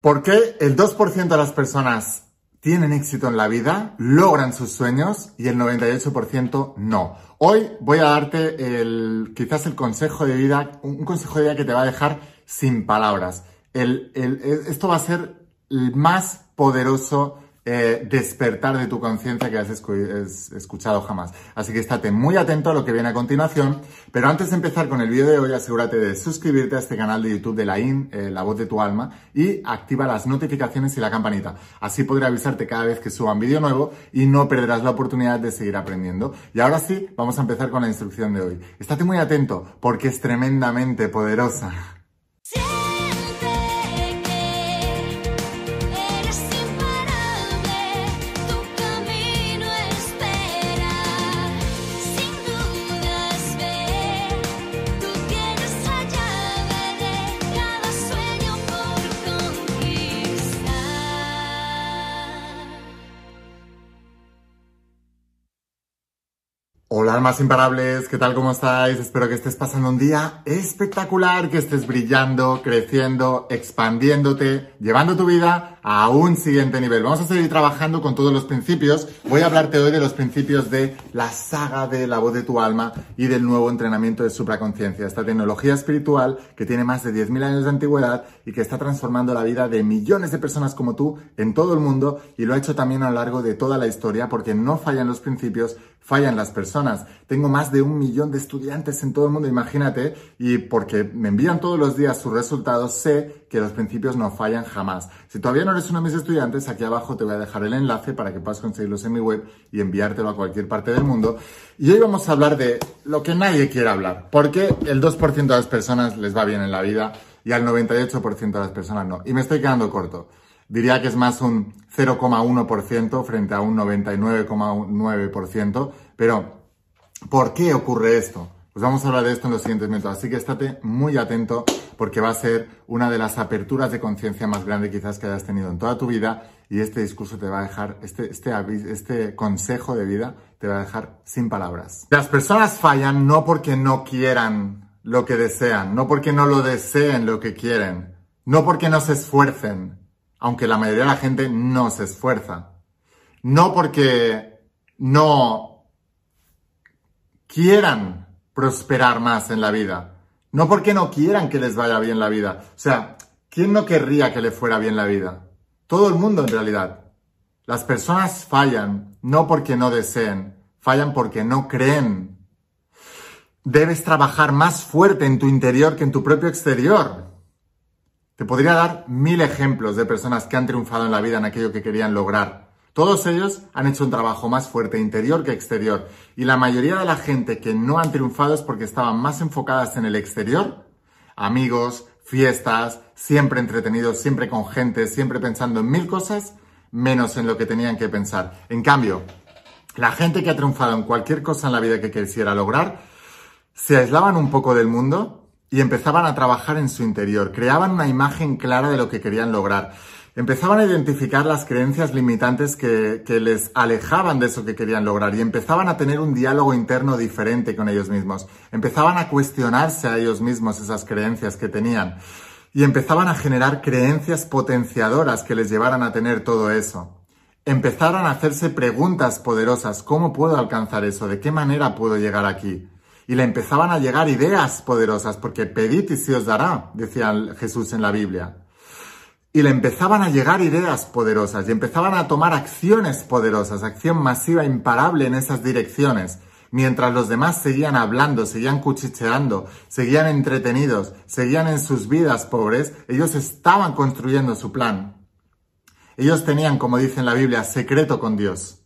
¿Por qué el 2% de las personas tienen éxito en la vida, logran sus sueños y el 98% no? Hoy voy a darte el, quizás el consejo de vida, un consejo de vida que te va a dejar sin palabras. Esto va a ser el más poderoso eh, despertar de tu conciencia que has escuchado jamás. Así que estate muy atento a lo que viene a continuación. Pero antes de empezar con el vídeo de hoy, asegúrate de suscribirte a este canal de YouTube de la IN, eh, La Voz de tu Alma, y activa las notificaciones y la campanita. Así podré avisarte cada vez que suba un vídeo nuevo y no perderás la oportunidad de seguir aprendiendo. Y ahora sí, vamos a empezar con la instrucción de hoy. Estate muy atento porque es tremendamente poderosa. Hola almas imparables, ¿qué tal? ¿Cómo estáis? Espero que estés pasando un día espectacular, que estés brillando, creciendo, expandiéndote, llevando tu vida a un siguiente nivel. Vamos a seguir trabajando con todos los principios. Voy a hablarte hoy de los principios de la saga de la voz de tu alma y del nuevo entrenamiento de supraconciencia, esta tecnología espiritual que tiene más de 10.000 años de antigüedad y que está transformando la vida de millones de personas como tú en todo el mundo y lo ha hecho también a lo largo de toda la historia porque no fallan los principios, fallan las personas. Tengo más de un millón de estudiantes en todo el mundo, imagínate, y porque me envían todos los días sus resultados, sé que los principios no fallan jamás. Si todavía no eres uno de mis estudiantes, aquí abajo te voy a dejar el enlace para que puedas conseguirlos en mi web y enviártelo a cualquier parte del mundo. Y hoy vamos a hablar de lo que nadie quiere hablar, porque el 2% de las personas les va bien en la vida y al 98% de las personas no. Y me estoy quedando corto. Diría que es más un 0,1% frente a un 99,9%. Pero, ¿por qué ocurre esto? Pues vamos a hablar de esto en los siguientes minutos. Así que estate muy atento porque va a ser una de las aperturas de conciencia más grande quizás que hayas tenido en toda tu vida y este discurso te va a dejar, este, este, este consejo de vida te va a dejar sin palabras. Las personas fallan no porque no quieran lo que desean, no porque no lo deseen lo que quieren, no porque no se esfuercen, aunque la mayoría de la gente no se esfuerza. No porque no quieran prosperar más en la vida. No porque no quieran que les vaya bien la vida. O sea, ¿quién no querría que le fuera bien la vida? Todo el mundo en realidad. Las personas fallan no porque no deseen, fallan porque no creen. Debes trabajar más fuerte en tu interior que en tu propio exterior. Te podría dar mil ejemplos de personas que han triunfado en la vida en aquello que querían lograr. Todos ellos han hecho un trabajo más fuerte interior que exterior. Y la mayoría de la gente que no han triunfado es porque estaban más enfocadas en el exterior. Amigos, fiestas, siempre entretenidos, siempre con gente, siempre pensando en mil cosas, menos en lo que tenían que pensar. En cambio, la gente que ha triunfado en cualquier cosa en la vida que quisiera lograr, se aislaban un poco del mundo y empezaban a trabajar en su interior, creaban una imagen clara de lo que querían lograr, empezaban a identificar las creencias limitantes que, que, les alejaban de eso que querían lograr y empezaban a tener un diálogo interno diferente con ellos mismos, empezaban a cuestionarse a ellos mismos esas creencias que tenían y empezaban a generar creencias potenciadoras que les llevaran a tener todo eso. Empezaron a hacerse preguntas poderosas, ¿cómo puedo alcanzar eso? ¿De qué manera puedo llegar aquí? Y le empezaban a llegar ideas poderosas, porque pedid y se os dará, decía Jesús en la Biblia. Y le empezaban a llegar ideas poderosas y empezaban a tomar acciones poderosas, acción masiva imparable en esas direcciones, mientras los demás seguían hablando, seguían cuchicheando, seguían entretenidos, seguían en sus vidas pobres, ellos estaban construyendo su plan. Ellos tenían, como dice en la Biblia, secreto con Dios.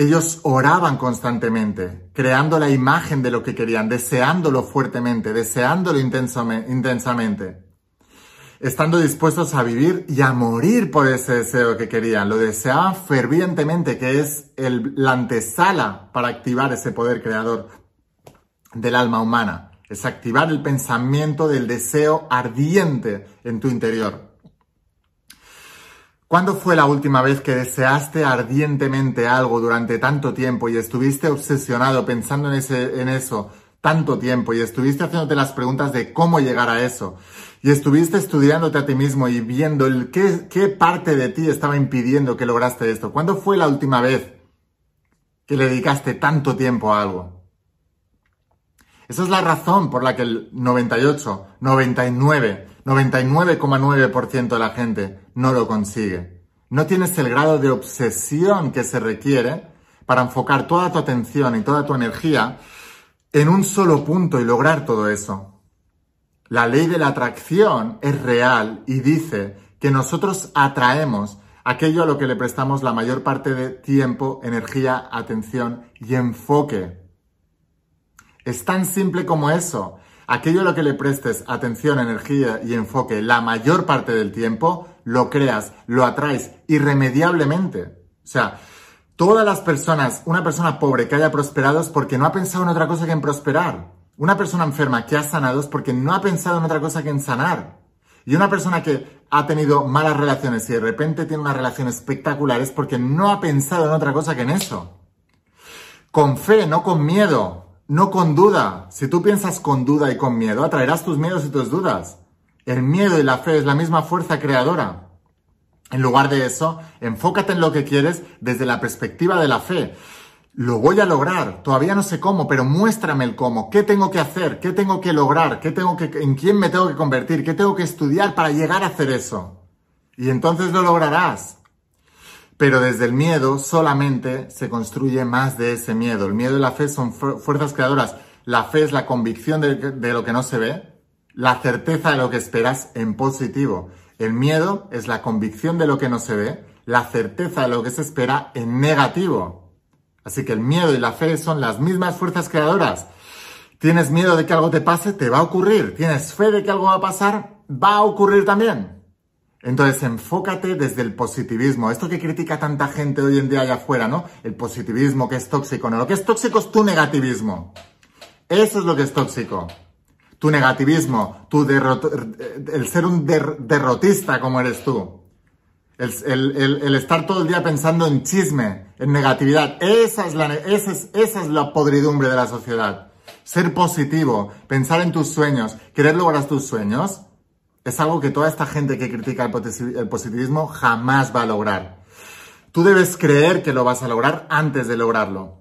Ellos oraban constantemente, creando la imagen de lo que querían, deseándolo fuertemente, deseándolo intensamente, estando dispuestos a vivir y a morir por ese deseo que querían. Lo deseaban fervientemente, que es el, la antesala para activar ese poder creador del alma humana. Es activar el pensamiento del deseo ardiente en tu interior. ¿Cuándo fue la última vez que deseaste ardientemente algo durante tanto tiempo y estuviste obsesionado pensando en, ese, en eso tanto tiempo y estuviste haciéndote las preguntas de cómo llegar a eso? y estuviste estudiándote a ti mismo y viendo el qué, qué parte de ti estaba impidiendo que lograste esto. ¿Cuándo fue la última vez que le dedicaste tanto tiempo a algo? Esa es la razón por la que el 98, 99, 99,9% de la gente no lo consigue. No tienes el grado de obsesión que se requiere para enfocar toda tu atención y toda tu energía en un solo punto y lograr todo eso. La ley de la atracción es real y dice que nosotros atraemos aquello a lo que le prestamos la mayor parte de tiempo, energía, atención y enfoque. Es tan simple como eso. Aquello a lo que le prestes atención, energía y enfoque la mayor parte del tiempo, lo creas, lo atraes irremediablemente. O sea, todas las personas, una persona pobre que haya prosperado es porque no ha pensado en otra cosa que en prosperar. Una persona enferma que ha sanado es porque no ha pensado en otra cosa que en sanar. Y una persona que ha tenido malas relaciones y de repente tiene una relación espectacular es porque no ha pensado en otra cosa que en eso. Con fe, no con miedo, no con duda. Si tú piensas con duda y con miedo, atraerás tus miedos y tus dudas. El miedo y la fe es la misma fuerza creadora. En lugar de eso, enfócate en lo que quieres desde la perspectiva de la fe lo voy a lograr, todavía no sé cómo, pero muéstrame el cómo, qué tengo que hacer, qué tengo que lograr, qué tengo que, en quién me tengo que convertir, qué tengo que estudiar para llegar a hacer eso. Y entonces lo lograrás. Pero desde el miedo solamente se construye más de ese miedo. El miedo y la fe son fuerzas creadoras. La fe es la convicción de, lo que no se ve, la certeza de lo que esperas en positivo. El miedo es la convicción de lo que no se ve, la certeza de lo que se espera en negativo. Así que el miedo y la fe son las mismas fuerzas creadoras. Tienes miedo de que algo te pase, te va a ocurrir. Tienes fe de que algo va a pasar, va a ocurrir también. Entonces, enfócate desde el positivismo. Esto que critica tanta gente hoy en día allá afuera, ¿no? El positivismo que es tóxico. No, lo que es tóxico es tu negativismo. Eso es lo que es tóxico. Tu negativismo, tu el ser un derrotista como eres tú. El, estar todo el día pensando en chisme, en negatividad. Esa es, la, esa, es, esa es la podridumbre de la sociedad. Ser positivo, pensar en tus sueños, querer lograr tus sueños, es algo que toda esta gente que critica el positivismo jamás va a lograr. Tú debes creer que lo vas a lograr antes de lograrlo.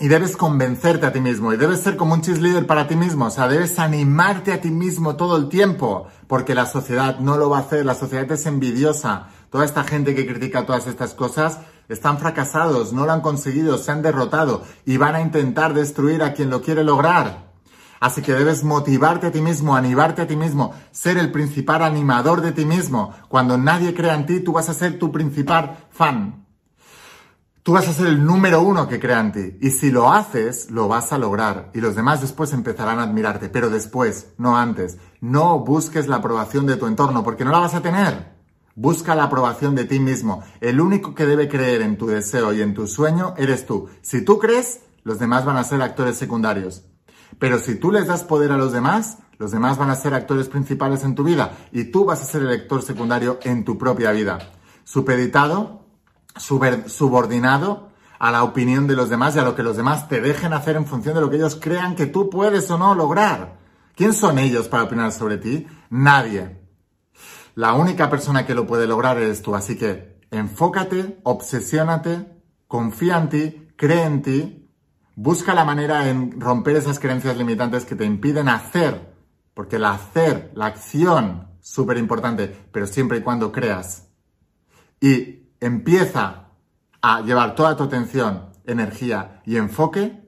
Y debes convencerte a ti mismo y debes ser como un cheerleader para ti mismo, o sea, debes animarte a ti mismo todo el tiempo, porque la sociedad no lo va a hacer, la sociedad es envidiosa. Toda esta gente que critica todas estas cosas están fracasados, no lo han conseguido, se han derrotado y van a intentar destruir a quien lo quiere lograr. Así que debes motivarte a ti mismo, animarte a ti mismo, ser el principal animador de ti mismo. Cuando nadie crea en ti, tú vas a ser tu principal fan. Tú vas a ser el número uno que crea en ti. Y si lo haces, lo vas a lograr. Y los demás después empezarán a admirarte. Pero después, no antes. No busques la aprobación de tu entorno, porque no la vas a tener. Busca la aprobación de ti mismo. El único que debe creer en tu deseo y en tu sueño eres tú. Si tú crees, los demás van a ser actores secundarios. Pero si tú les das poder a los demás, los demás van a ser actores principales en tu vida y tú vas a ser el actor secundario en tu propia vida. Supeditado subordinado a la opinión de los demás y a lo que los demás te dejen hacer en función de lo que ellos crean que tú puedes o no lograr. ¿Quién son ellos para opinar sobre ti? Nadie. La única persona que lo puede lograr eres tú, así que enfócate, obsesiónate, confía en ti, cree en ti, busca la manera en romper esas creencias limitantes que te impiden hacer, porque el hacer, la acción, súper importante, pero siempre y cuando creas. Y empieza a llevar toda tu atención, energía y enfoque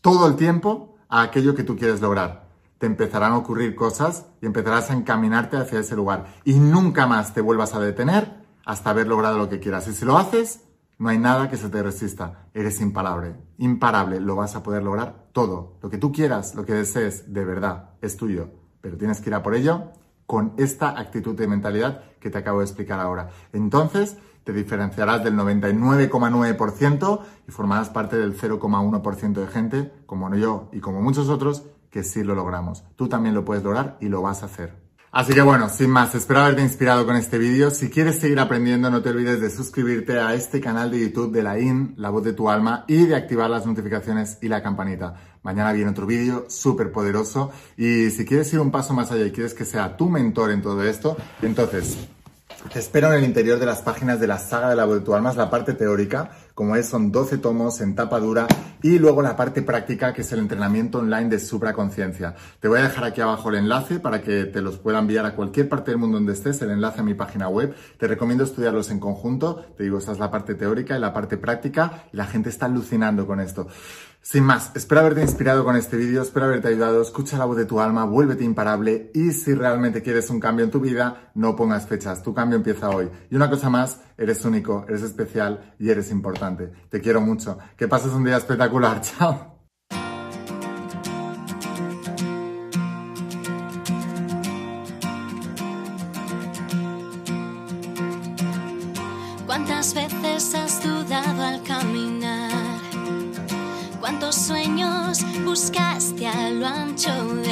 todo el tiempo a aquello que tú quieres lograr. Te empezarán a ocurrir cosas y empezarás a encaminarte hacia ese lugar. Y nunca más te vuelvas a detener hasta haber logrado lo que quieras. Y si lo haces, no hay nada que se te resista. Eres imparable. Imparable. Lo vas a poder lograr todo. Lo que tú quieras, lo que desees, de verdad, es tuyo. Pero tienes que ir a por ello con esta actitud de mentalidad que te acabo de explicar ahora. Entonces, te diferenciarás del 99,9% y formarás parte del 0,1% de gente, como yo y como muchos otros, que sí lo logramos. Tú también lo puedes lograr y lo vas a hacer. Así que bueno, sin más, espero haberte inspirado con este vídeo. Si quieres seguir aprendiendo, no te olvides de suscribirte a este canal de YouTube de la IN, La Voz de tu Alma, y de activar las notificaciones y la campanita. Mañana viene otro vídeo súper poderoso. Y si quieres ir un paso más allá y quieres que sea tu mentor en todo esto, entonces te espero en el interior de las páginas de la saga de la voz de tu alma, es la parte teórica, como es, son 12 tomos en tapa dura, y luego la parte práctica, que es el entrenamiento online de supraconciencia. Te voy a dejar aquí abajo el enlace para que te los pueda enviar a cualquier parte del mundo donde estés, el enlace a mi página web. Te recomiendo estudiarlos en conjunto, te digo, esta es la parte teórica y la parte práctica, y la gente está alucinando con esto. Sin más, espero haberte inspirado con este vídeo, espero haberte ayudado, escucha la voz de tu alma, vuélvete imparable y si realmente quieres un cambio en tu vida, no pongas fechas, tu cambio empieza hoy. Y una cosa más, eres único, eres especial y eres importante. Te quiero mucho. Que pases un día espectacular. Chao. chose.